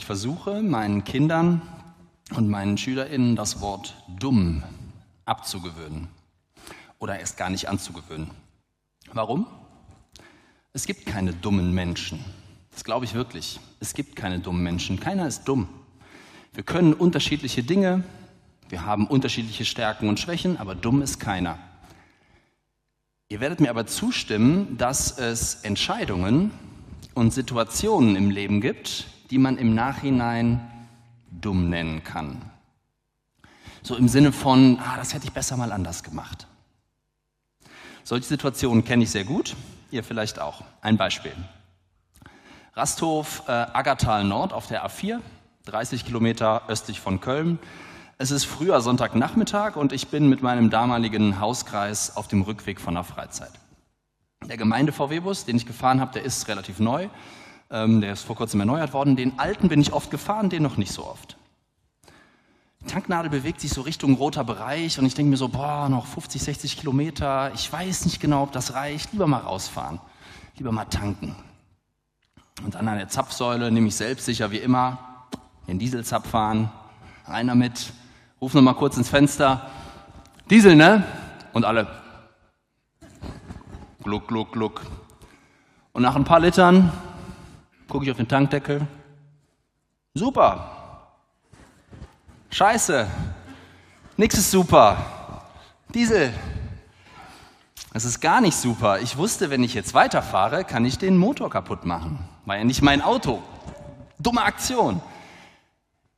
Ich versuche meinen Kindern und meinen SchülerInnen das Wort dumm abzugewöhnen oder erst gar nicht anzugewöhnen. Warum? Es gibt keine dummen Menschen. Das glaube ich wirklich. Es gibt keine dummen Menschen. Keiner ist dumm. Wir können unterschiedliche Dinge, wir haben unterschiedliche Stärken und Schwächen, aber dumm ist keiner. Ihr werdet mir aber zustimmen, dass es Entscheidungen und Situationen im Leben gibt, die man im Nachhinein dumm nennen kann. So im Sinne von, ah, das hätte ich besser mal anders gemacht. Solche Situationen kenne ich sehr gut, ihr vielleicht auch. Ein Beispiel. Rasthof äh, Aggertal Nord auf der A4, 30 Kilometer östlich von Köln. Es ist früher Sonntagnachmittag und ich bin mit meinem damaligen Hauskreis auf dem Rückweg von der Freizeit. Der Gemeinde-VW-Bus, den ich gefahren habe, der ist relativ neu. Ähm, der ist vor kurzem erneuert worden. Den alten bin ich oft gefahren, den noch nicht so oft. Die Tanknadel bewegt sich so Richtung roter Bereich und ich denke mir so, boah, noch 50, 60 Kilometer. Ich weiß nicht genau, ob das reicht. Lieber mal rausfahren. Lieber mal tanken. Und dann an der Zapfsäule nehme ich selbst sicher wie immer den Dieselzapf fahren. Einer mit, ruf noch mal kurz ins Fenster. Diesel, ne? Und alle. Gluck, gluck, gluck. Und nach ein paar Litern gucke ich auf den Tankdeckel. Super. Scheiße. Nix ist super. Diesel. Das ist gar nicht super. Ich wusste, wenn ich jetzt weiterfahre, kann ich den Motor kaputt machen. War ja nicht mein Auto. Dumme Aktion.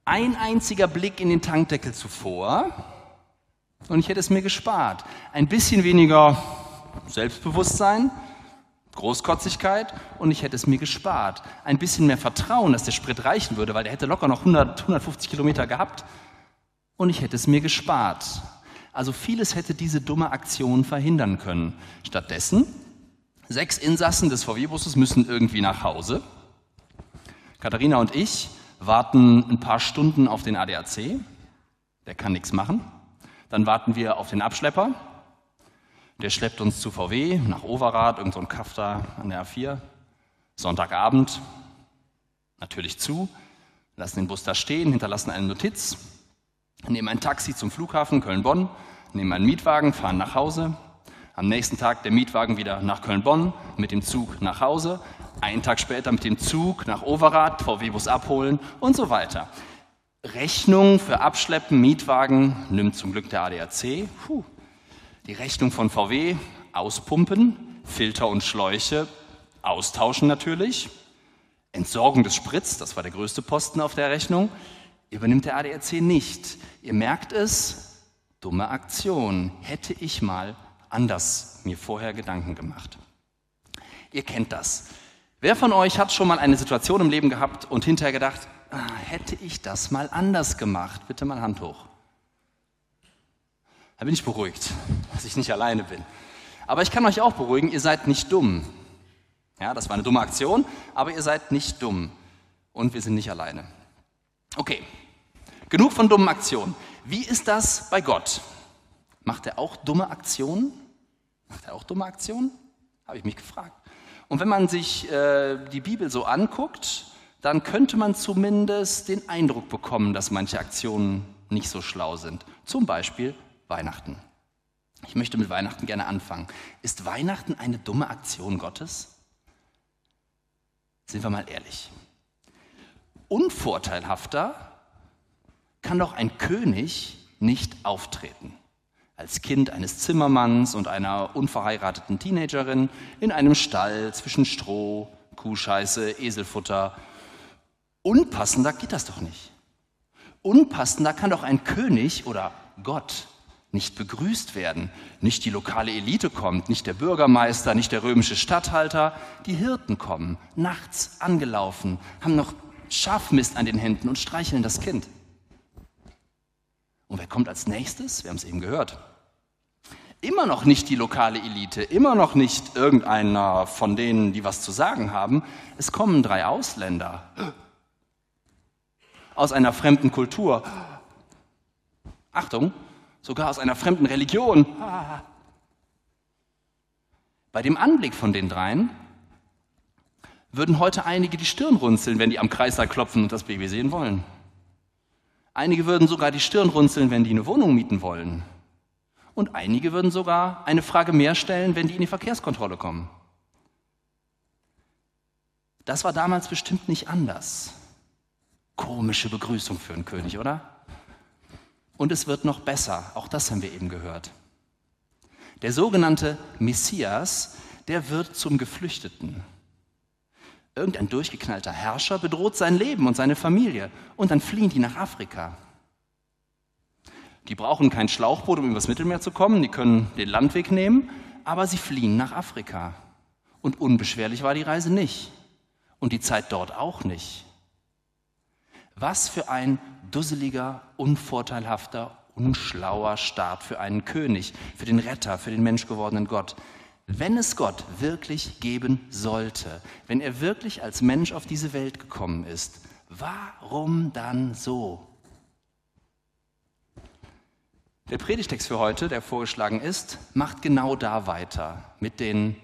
Ein einziger Blick in den Tankdeckel zuvor und ich hätte es mir gespart. Ein bisschen weniger Selbstbewusstsein, Großkotzigkeit und ich hätte es mir gespart. Ein bisschen mehr Vertrauen, dass der Sprit reichen würde, weil der hätte locker noch 100, 150 Kilometer gehabt und ich hätte es mir gespart. Also vieles hätte diese dumme Aktion verhindern können. Stattdessen, sechs Insassen des VW-Busses müssen irgendwie nach Hause. Katharina und ich warten ein paar Stunden auf den ADAC, der kann nichts machen. Dann warten wir auf den Abschlepper, der schleppt uns zu VW nach Overath, irgend so ein Kaff da an der A4. Sonntagabend, natürlich zu, lassen den Bus da stehen, hinterlassen eine Notiz, nehmen ein Taxi zum Flughafen Köln-Bonn, nehmen einen Mietwagen, fahren nach Hause. Am nächsten Tag der Mietwagen wieder nach Köln-Bonn, mit dem Zug nach Hause. Einen Tag später mit dem Zug nach Overath, VW-Bus abholen und so weiter. Rechnung für Abschleppen, Mietwagen nimmt zum Glück der ADAC. Puh, die Rechnung von VW auspumpen, Filter und Schläuche austauschen natürlich. Entsorgung des Spritz, das war der größte Posten auf der Rechnung, übernimmt der ADAC nicht. Ihr merkt es, dumme Aktion. Hätte ich mal anders mir vorher Gedanken gemacht. Ihr kennt das. Wer von euch hat schon mal eine Situation im Leben gehabt und hinterher gedacht, ah, hätte ich das mal anders gemacht? Bitte mal Hand hoch. Da bin ich beruhigt, dass ich nicht alleine bin. Aber ich kann euch auch beruhigen, ihr seid nicht dumm. Ja, das war eine dumme Aktion, aber ihr seid nicht dumm. Und wir sind nicht alleine. Okay, genug von dummen Aktionen. Wie ist das bei Gott? Macht er auch dumme Aktionen? Macht er auch dumme Aktionen? Habe ich mich gefragt. Und wenn man sich äh, die Bibel so anguckt, dann könnte man zumindest den Eindruck bekommen, dass manche Aktionen nicht so schlau sind. Zum Beispiel Weihnachten. Ich möchte mit Weihnachten gerne anfangen. Ist Weihnachten eine dumme Aktion Gottes? Sind wir mal ehrlich. Unvorteilhafter kann doch ein König nicht auftreten. Als Kind eines Zimmermanns und einer unverheirateten Teenagerin in einem Stall zwischen Stroh, Kuhscheiße, Eselfutter. Unpassender geht das doch nicht. Unpassender kann doch ein König oder Gott nicht begrüßt werden. Nicht die lokale Elite kommt, nicht der Bürgermeister, nicht der römische Statthalter. Die Hirten kommen, nachts angelaufen, haben noch Schafmist an den Händen und streicheln das Kind. Und wer kommt als nächstes? Wir haben es eben gehört. Immer noch nicht die lokale Elite, immer noch nicht irgendeiner von denen, die was zu sagen haben. Es kommen drei Ausländer aus einer fremden Kultur. Achtung, sogar aus einer fremden Religion. Bei dem Anblick von den dreien würden heute einige die Stirn runzeln, wenn die am Kreislauf klopfen und das Baby sehen wollen. Einige würden sogar die Stirn runzeln, wenn die eine Wohnung mieten wollen. Und einige würden sogar eine Frage mehr stellen, wenn die in die Verkehrskontrolle kommen. Das war damals bestimmt nicht anders. Komische Begrüßung für einen König, oder? Und es wird noch besser, auch das haben wir eben gehört. Der sogenannte Messias, der wird zum Geflüchteten. Irgendein durchgeknallter Herrscher bedroht sein Leben und seine Familie und dann fliehen die nach Afrika. Die brauchen kein Schlauchboot, um übers Mittelmeer zu kommen, die können den Landweg nehmen, aber sie fliehen nach Afrika. Und unbeschwerlich war die Reise nicht und die Zeit dort auch nicht. Was für ein dusseliger, unvorteilhafter, unschlauer Start für einen König, für den Retter, für den menschgewordenen Gott. Wenn es Gott wirklich geben sollte, wenn er wirklich als Mensch auf diese Welt gekommen ist, warum dann so? Der Predigtext für heute, der vorgeschlagen ist, macht genau da weiter mit den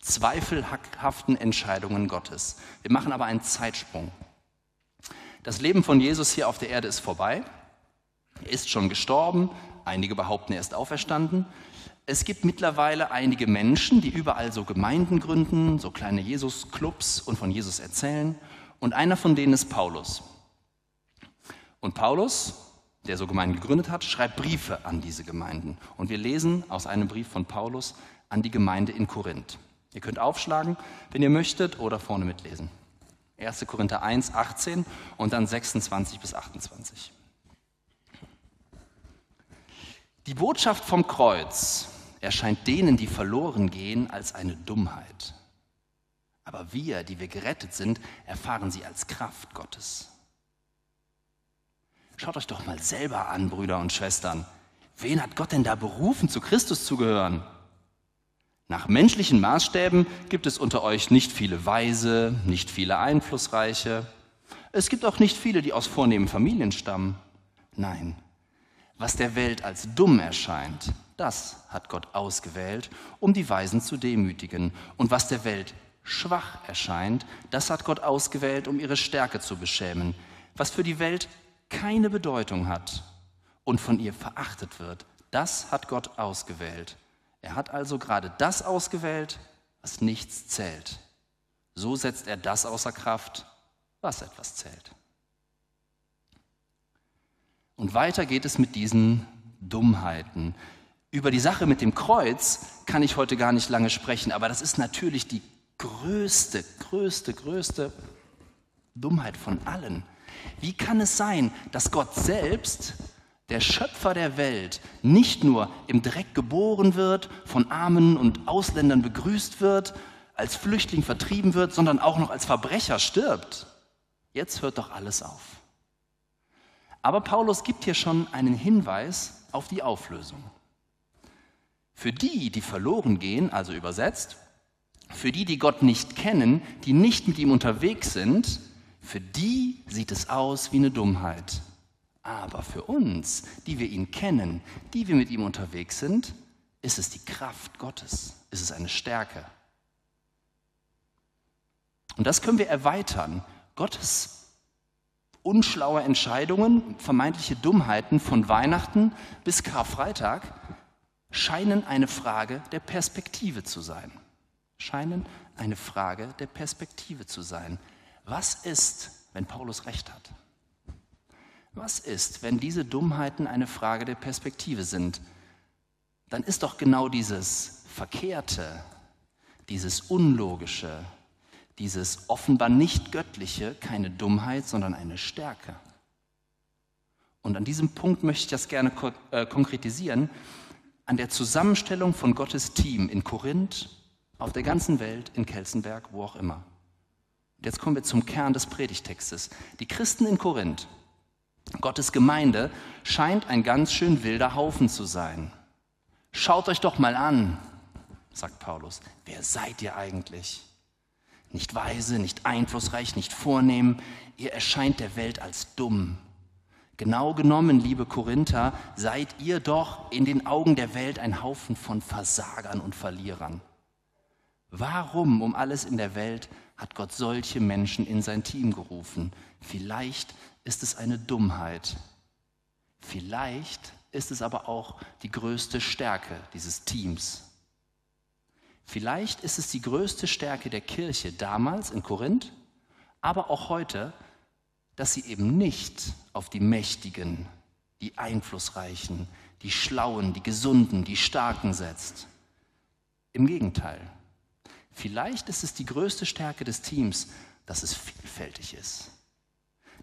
zweifelhaften Entscheidungen Gottes. Wir machen aber einen Zeitsprung. Das Leben von Jesus hier auf der Erde ist vorbei. Er ist schon gestorben. Einige behaupten, er ist auferstanden. Es gibt mittlerweile einige Menschen, die überall so Gemeinden gründen, so kleine Jesus-Clubs und von Jesus erzählen. Und einer von denen ist Paulus. Und Paulus, der so Gemeinden gegründet hat, schreibt Briefe an diese Gemeinden. Und wir lesen aus einem Brief von Paulus an die Gemeinde in Korinth. Ihr könnt aufschlagen, wenn ihr möchtet, oder vorne mitlesen. 1. Korinther 1, 18 und dann 26 bis 28. Die Botschaft vom Kreuz erscheint denen, die verloren gehen, als eine Dummheit. Aber wir, die wir gerettet sind, erfahren sie als Kraft Gottes. Schaut euch doch mal selber an, Brüder und Schwestern. Wen hat Gott denn da berufen, zu Christus zu gehören? Nach menschlichen Maßstäben gibt es unter euch nicht viele Weise, nicht viele Einflussreiche. Es gibt auch nicht viele, die aus vornehmen Familien stammen. Nein, was der Welt als dumm erscheint, das hat Gott ausgewählt, um die Weisen zu demütigen. Und was der Welt schwach erscheint, das hat Gott ausgewählt, um ihre Stärke zu beschämen. Was für die Welt keine Bedeutung hat und von ihr verachtet wird, das hat Gott ausgewählt, er hat also gerade das ausgewählt, was nichts zählt. So setzt er das außer Kraft, was etwas zählt. Und weiter geht es mit diesen Dummheiten. Über die Sache mit dem Kreuz kann ich heute gar nicht lange sprechen, aber das ist natürlich die größte, größte, größte Dummheit von allen. Wie kann es sein, dass Gott selbst der Schöpfer der Welt, nicht nur im Dreck geboren wird, von Armen und Ausländern begrüßt wird, als Flüchtling vertrieben wird, sondern auch noch als Verbrecher stirbt. Jetzt hört doch alles auf. Aber Paulus gibt hier schon einen Hinweis auf die Auflösung. Für die, die verloren gehen, also übersetzt, für die, die Gott nicht kennen, die nicht mit ihm unterwegs sind, für die sieht es aus wie eine Dummheit. Aber für uns, die wir ihn kennen, die wir mit ihm unterwegs sind, ist es die Kraft Gottes, ist es eine Stärke. Und das können wir erweitern. Gottes unschlaue Entscheidungen, vermeintliche Dummheiten von Weihnachten bis Karfreitag scheinen eine Frage der Perspektive zu sein. Scheinen eine Frage der Perspektive zu sein. Was ist, wenn Paulus recht hat? Was ist, wenn diese Dummheiten eine Frage der Perspektive sind? Dann ist doch genau dieses Verkehrte, dieses Unlogische, dieses offenbar nicht Göttliche keine Dummheit, sondern eine Stärke. Und an diesem Punkt möchte ich das gerne äh, konkretisieren, an der Zusammenstellung von Gottes Team in Korinth, auf der ganzen Welt, in Kelsenberg, wo auch immer. Und jetzt kommen wir zum Kern des Predigtextes. Die Christen in Korinth, Gottes Gemeinde scheint ein ganz schön wilder Haufen zu sein. Schaut euch doch mal an, sagt Paulus. Wer seid ihr eigentlich? Nicht weise, nicht einflussreich, nicht vornehm. Ihr erscheint der Welt als dumm. Genau genommen, liebe Korinther, seid ihr doch in den Augen der Welt ein Haufen von Versagern und Verlierern. Warum um alles in der Welt hat Gott solche Menschen in sein Team gerufen? Vielleicht ist es eine Dummheit. Vielleicht ist es aber auch die größte Stärke dieses Teams. Vielleicht ist es die größte Stärke der Kirche damals in Korinth, aber auch heute, dass sie eben nicht auf die Mächtigen, die Einflussreichen, die Schlauen, die Gesunden, die Starken setzt. Im Gegenteil. Vielleicht ist es die größte Stärke des Teams, dass es vielfältig ist,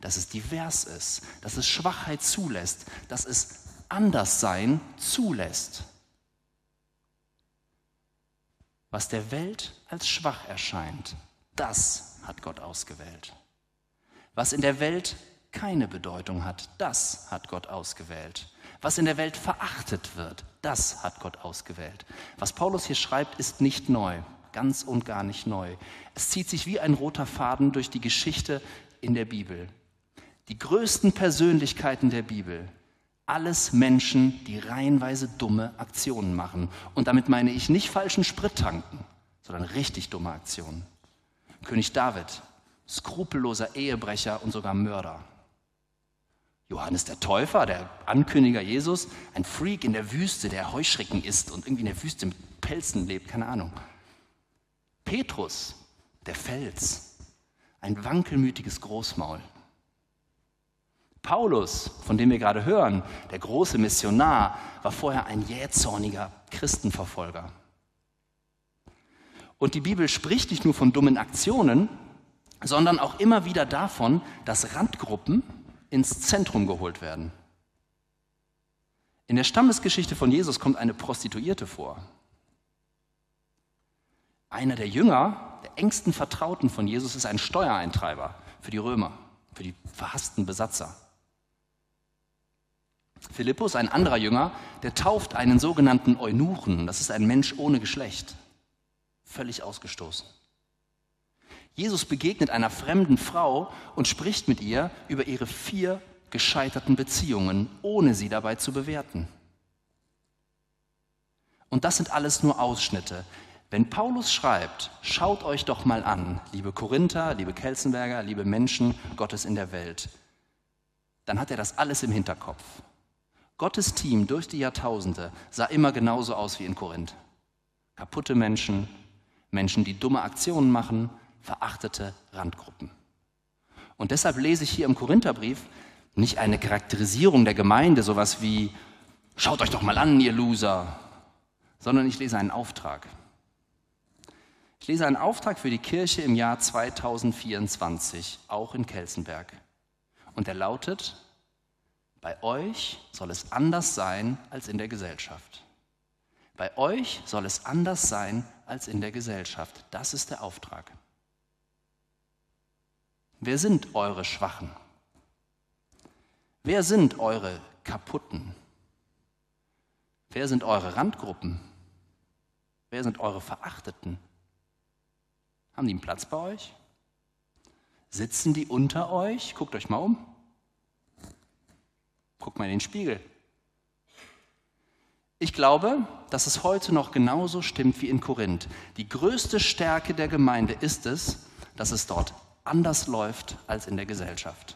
dass es divers ist, dass es Schwachheit zulässt, dass es Anderssein zulässt. Was der Welt als schwach erscheint, das hat Gott ausgewählt. Was in der Welt keine Bedeutung hat, das hat Gott ausgewählt. Was in der Welt verachtet wird, das hat Gott ausgewählt. Was Paulus hier schreibt, ist nicht neu, ganz und gar nicht neu. Es zieht sich wie ein roter Faden durch die Geschichte in der Bibel. Die größten Persönlichkeiten der Bibel, alles Menschen, die reihenweise dumme Aktionen machen. Und damit meine ich nicht falschen Sprit tanken, sondern richtig dumme Aktionen. König David, skrupelloser Ehebrecher und sogar Mörder. Johannes der Täufer, der Ankündiger Jesus, ein Freak in der Wüste, der Heuschrecken isst und irgendwie in der Wüste mit Pelzen lebt, keine Ahnung. Petrus, der Fels, ein wankelmütiges Großmaul. Paulus, von dem wir gerade hören, der große Missionar, war vorher ein jähzorniger Christenverfolger. Und die Bibel spricht nicht nur von dummen Aktionen, sondern auch immer wieder davon, dass Randgruppen ins Zentrum geholt werden. In der Stammesgeschichte von Jesus kommt eine Prostituierte vor. Einer der Jünger, der engsten Vertrauten von Jesus, ist ein Steuereintreiber für die Römer, für die verhassten Besatzer. Philippus, ein anderer Jünger, der tauft einen sogenannten Eunuchen, das ist ein Mensch ohne Geschlecht, völlig ausgestoßen. Jesus begegnet einer fremden Frau und spricht mit ihr über ihre vier gescheiterten Beziehungen, ohne sie dabei zu bewerten. Und das sind alles nur Ausschnitte. Wenn Paulus schreibt, schaut euch doch mal an, liebe Korinther, liebe Kelsenberger, liebe Menschen Gottes in der Welt, dann hat er das alles im Hinterkopf. Gottes Team durch die Jahrtausende sah immer genauso aus wie in Korinth. Kaputte Menschen, Menschen, die dumme Aktionen machen, verachtete Randgruppen. Und deshalb lese ich hier im Korintherbrief nicht eine Charakterisierung der Gemeinde, sowas wie, schaut euch doch mal an, ihr Loser, sondern ich lese einen Auftrag. Ich lese einen Auftrag für die Kirche im Jahr 2024, auch in Kelsenberg. Und er lautet, bei euch soll es anders sein als in der Gesellschaft. Bei euch soll es anders sein als in der Gesellschaft. Das ist der Auftrag. Wer sind eure Schwachen? Wer sind eure Kaputten? Wer sind eure Randgruppen? Wer sind eure Verachteten? Haben die einen Platz bei euch? Sitzen die unter euch? Guckt euch mal um. Guck mal in den Spiegel. Ich glaube, dass es heute noch genauso stimmt wie in Korinth. Die größte Stärke der Gemeinde ist es, dass es dort anders läuft als in der Gesellschaft.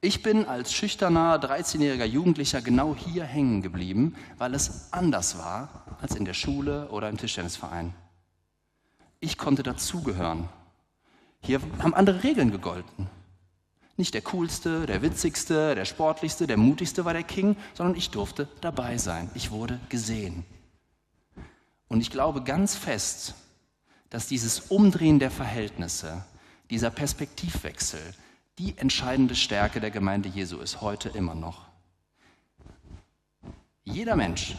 Ich bin als schüchterner 13-jähriger Jugendlicher genau hier hängen geblieben, weil es anders war als in der Schule oder im Tischtennisverein. Ich konnte dazugehören. Hier haben andere Regeln gegolten. Nicht der coolste, der witzigste, der sportlichste, der mutigste war der King, sondern ich durfte dabei sein. Ich wurde gesehen. Und ich glaube ganz fest, dass dieses Umdrehen der Verhältnisse, dieser Perspektivwechsel, die entscheidende Stärke der Gemeinde Jesu ist, heute immer noch. Jeder Mensch,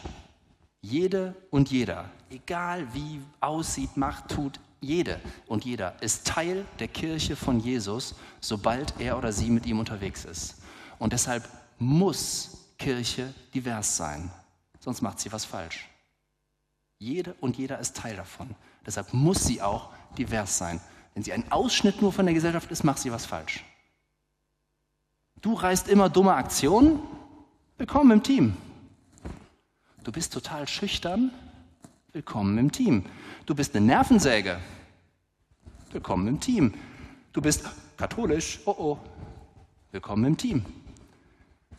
jede und jeder, egal wie aussieht, macht, tut, jede und jeder ist Teil der Kirche von Jesus, sobald er oder sie mit ihm unterwegs ist. Und deshalb muss Kirche divers sein, sonst macht sie was falsch. Jede und jeder ist Teil davon. Deshalb muss sie auch divers sein. Wenn sie ein Ausschnitt nur von der Gesellschaft ist, macht sie was falsch. Du reißt immer dumme Aktionen, willkommen im Team. Du bist total schüchtern, Willkommen im Team. Du bist eine Nervensäge. Willkommen im Team. Du bist katholisch. Oh oh. Willkommen im Team.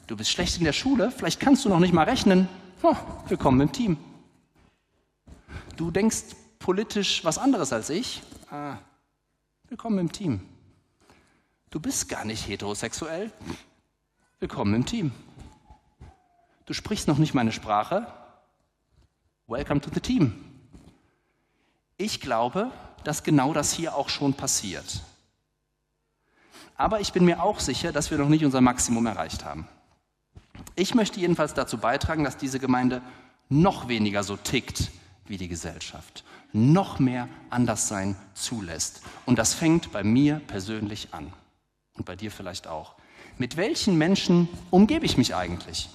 Du bist schlecht in der Schule. Vielleicht kannst du noch nicht mal rechnen. Oh, willkommen im Team. Du denkst politisch was anderes als ich. Ah, willkommen im Team. Du bist gar nicht heterosexuell. Willkommen im Team. Du sprichst noch nicht meine Sprache. Welcome to the team. Ich glaube, dass genau das hier auch schon passiert. Aber ich bin mir auch sicher, dass wir noch nicht unser Maximum erreicht haben. Ich möchte jedenfalls dazu beitragen, dass diese Gemeinde noch weniger so tickt wie die Gesellschaft, noch mehr Anderssein zulässt. Und das fängt bei mir persönlich an und bei dir vielleicht auch. Mit welchen Menschen umgebe ich mich eigentlich?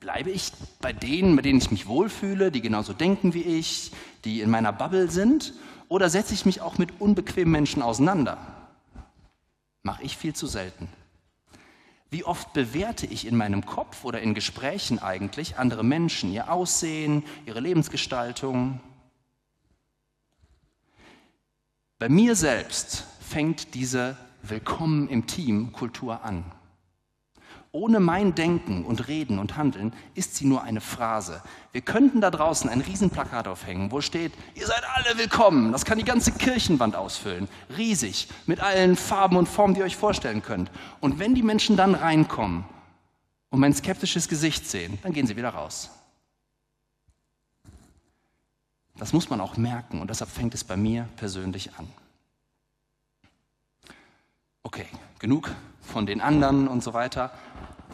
Bleibe ich bei denen, mit denen ich mich wohlfühle, die genauso denken wie ich, die in meiner Bubble sind? Oder setze ich mich auch mit unbequemen Menschen auseinander? Mache ich viel zu selten. Wie oft bewerte ich in meinem Kopf oder in Gesprächen eigentlich andere Menschen, ihr Aussehen, ihre Lebensgestaltung? Bei mir selbst fängt diese Willkommen im Team Kultur an. Ohne mein Denken und Reden und Handeln ist sie nur eine Phrase. Wir könnten da draußen ein Riesenplakat aufhängen, wo steht, ihr seid alle willkommen. Das kann die ganze Kirchenwand ausfüllen. Riesig, mit allen Farben und Formen, die ihr euch vorstellen könnt. Und wenn die Menschen dann reinkommen und mein skeptisches Gesicht sehen, dann gehen sie wieder raus. Das muss man auch merken und deshalb fängt es bei mir persönlich an. Okay, genug von den anderen und so weiter.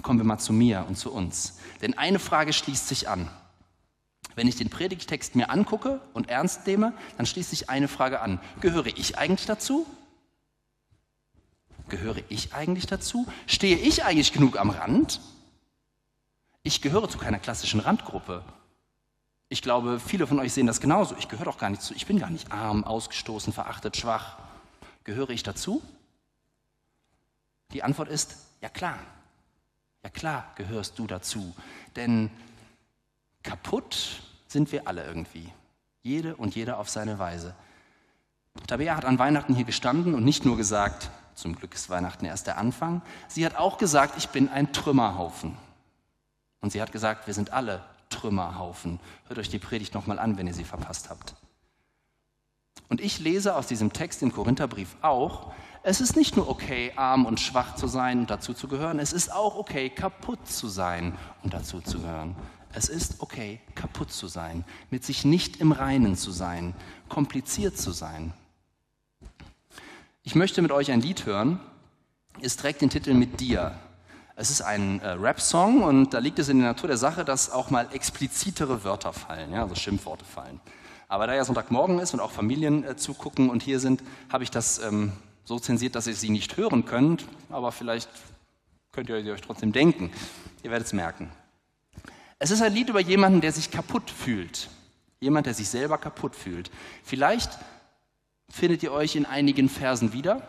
Kommen wir mal zu mir und zu uns. Denn eine Frage schließt sich an. Wenn ich den Predigtext mir angucke und ernst nehme, dann schließt sich eine Frage an. Gehöre ich eigentlich dazu? Gehöre ich eigentlich dazu? Stehe ich eigentlich genug am Rand? Ich gehöre zu keiner klassischen Randgruppe. Ich glaube, viele von euch sehen das genauso. Ich gehöre doch gar nicht zu. Ich bin gar nicht arm, ausgestoßen, verachtet, schwach. Gehöre ich dazu? Die Antwort ist, ja klar. Ja klar gehörst du dazu. Denn kaputt sind wir alle irgendwie. Jede und jeder auf seine Weise. Tabea hat an Weihnachten hier gestanden und nicht nur gesagt, zum Glück ist Weihnachten erst der Anfang, sie hat auch gesagt, ich bin ein Trümmerhaufen. Und sie hat gesagt, wir sind alle Trümmerhaufen. Hört euch die Predigt nochmal an, wenn ihr sie verpasst habt. Und ich lese aus diesem Text im Korintherbrief auch, es ist nicht nur okay, arm und schwach zu sein und dazu zu gehören, es ist auch okay, kaputt zu sein und dazu zu gehören. Es ist okay, kaputt zu sein, mit sich nicht im Reinen zu sein, kompliziert zu sein. Ich möchte mit euch ein Lied hören. Es trägt den Titel Mit dir. Es ist ein äh, Rap-Song und da liegt es in der Natur der Sache, dass auch mal explizitere Wörter fallen, ja, also Schimpfworte fallen. Aber da ja Sonntagmorgen ist und auch Familien äh, zugucken und hier sind, habe ich das ähm, so zensiert, dass ihr sie nicht hören könnt, aber vielleicht könnt ihr sie euch trotzdem denken. Ihr werdet es merken. Es ist ein Lied über jemanden, der sich kaputt fühlt. Jemand, der sich selber kaputt fühlt. Vielleicht findet ihr euch in einigen Versen wieder,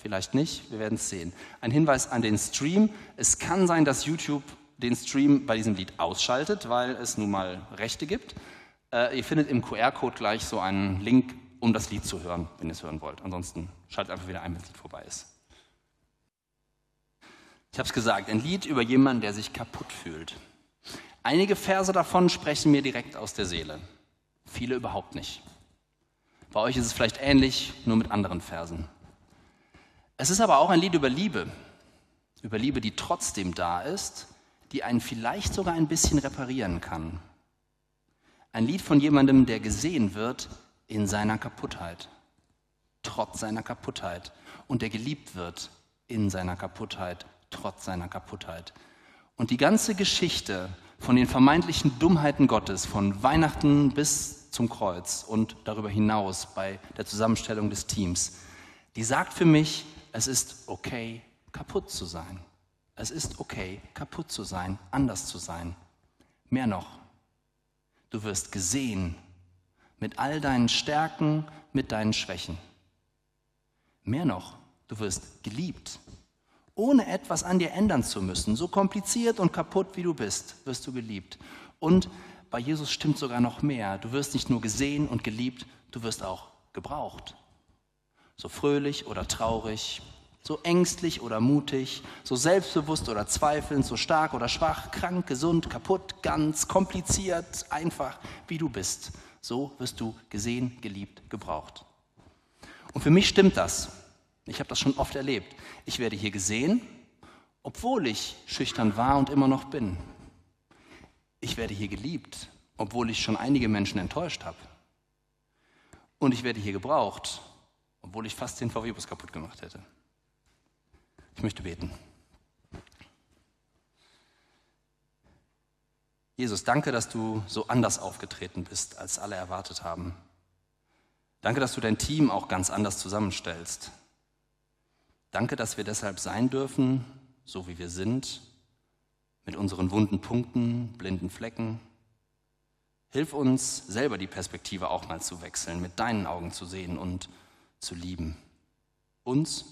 vielleicht nicht, wir werden es sehen. Ein Hinweis an den Stream. Es kann sein, dass YouTube den Stream bei diesem Lied ausschaltet, weil es nun mal Rechte gibt. Äh, ihr findet im QR-Code gleich so einen Link um das Lied zu hören, wenn ihr es hören wollt. Ansonsten schaltet einfach wieder ein, wenn das Lied vorbei ist. Ich habe es gesagt, ein Lied über jemanden, der sich kaputt fühlt. Einige Verse davon sprechen mir direkt aus der Seele, viele überhaupt nicht. Bei euch ist es vielleicht ähnlich, nur mit anderen Versen. Es ist aber auch ein Lied über Liebe, über Liebe, die trotzdem da ist, die einen vielleicht sogar ein bisschen reparieren kann. Ein Lied von jemandem, der gesehen wird, in seiner Kaputtheit, trotz seiner Kaputtheit und der geliebt wird in seiner Kaputtheit, trotz seiner Kaputtheit. Und die ganze Geschichte von den vermeintlichen Dummheiten Gottes, von Weihnachten bis zum Kreuz und darüber hinaus bei der Zusammenstellung des Teams, die sagt für mich, es ist okay, kaputt zu sein. Es ist okay, kaputt zu sein, anders zu sein. Mehr noch, du wirst gesehen mit all deinen Stärken, mit deinen Schwächen. Mehr noch, du wirst geliebt, ohne etwas an dir ändern zu müssen. So kompliziert und kaputt wie du bist, wirst du geliebt. Und bei Jesus stimmt sogar noch mehr. Du wirst nicht nur gesehen und geliebt, du wirst auch gebraucht. So fröhlich oder traurig, so ängstlich oder mutig, so selbstbewusst oder zweifelnd, so stark oder schwach, krank, gesund, kaputt, ganz, kompliziert, einfach, wie du bist. So wirst du gesehen, geliebt, gebraucht. Und für mich stimmt das. Ich habe das schon oft erlebt. Ich werde hier gesehen, obwohl ich schüchtern war und immer noch bin. Ich werde hier geliebt, obwohl ich schon einige Menschen enttäuscht habe. Und ich werde hier gebraucht, obwohl ich fast den VW-Bus kaputt gemacht hätte. Ich möchte beten. Jesus, danke, dass du so anders aufgetreten bist, als alle erwartet haben. Danke, dass du dein Team auch ganz anders zusammenstellst. Danke, dass wir deshalb sein dürfen, so wie wir sind, mit unseren wunden Punkten, blinden Flecken. Hilf uns, selber die Perspektive auch mal zu wechseln, mit deinen Augen zu sehen und zu lieben. Uns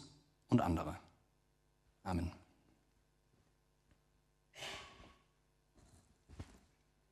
und andere. Amen.